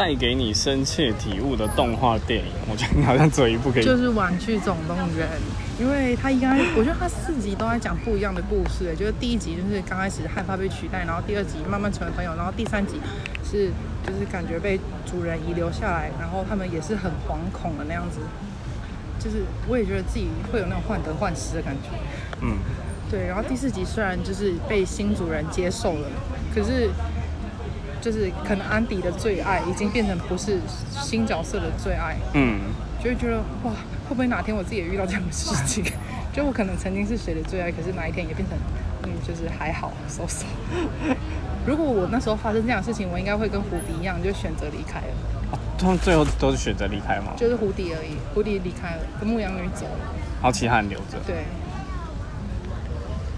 带给你深切体悟的动画电影，我觉得你好像只有一部可以。就是《玩具总动员》，因为他应该，我觉得他四集都在讲不一样的故事。就是第一集就是刚开始害怕被取代，然后第二集慢慢成为朋友，然后第三集是就是感觉被主人遗留下来，然后他们也是很惶恐的那样子。就是我也觉得自己会有那种患得患失的感觉。嗯，对，然后第四集虽然就是被新主人接受了，可是就是可能安迪的最爱已经变成不是新角色的最爱，嗯，就会觉得哇，会不会哪天我自己也遇到这样的事情？就我可能曾经是谁的最爱，可是哪一天也变成嗯，就是还好，so so。如果我那时候发生这样的事情，我应该会跟胡迪一样，就选择离开了，哦他们最后都是选择离开吗？就是胡迪而已，胡迪离开了，跟牧羊女走了，然后其他人留着。对，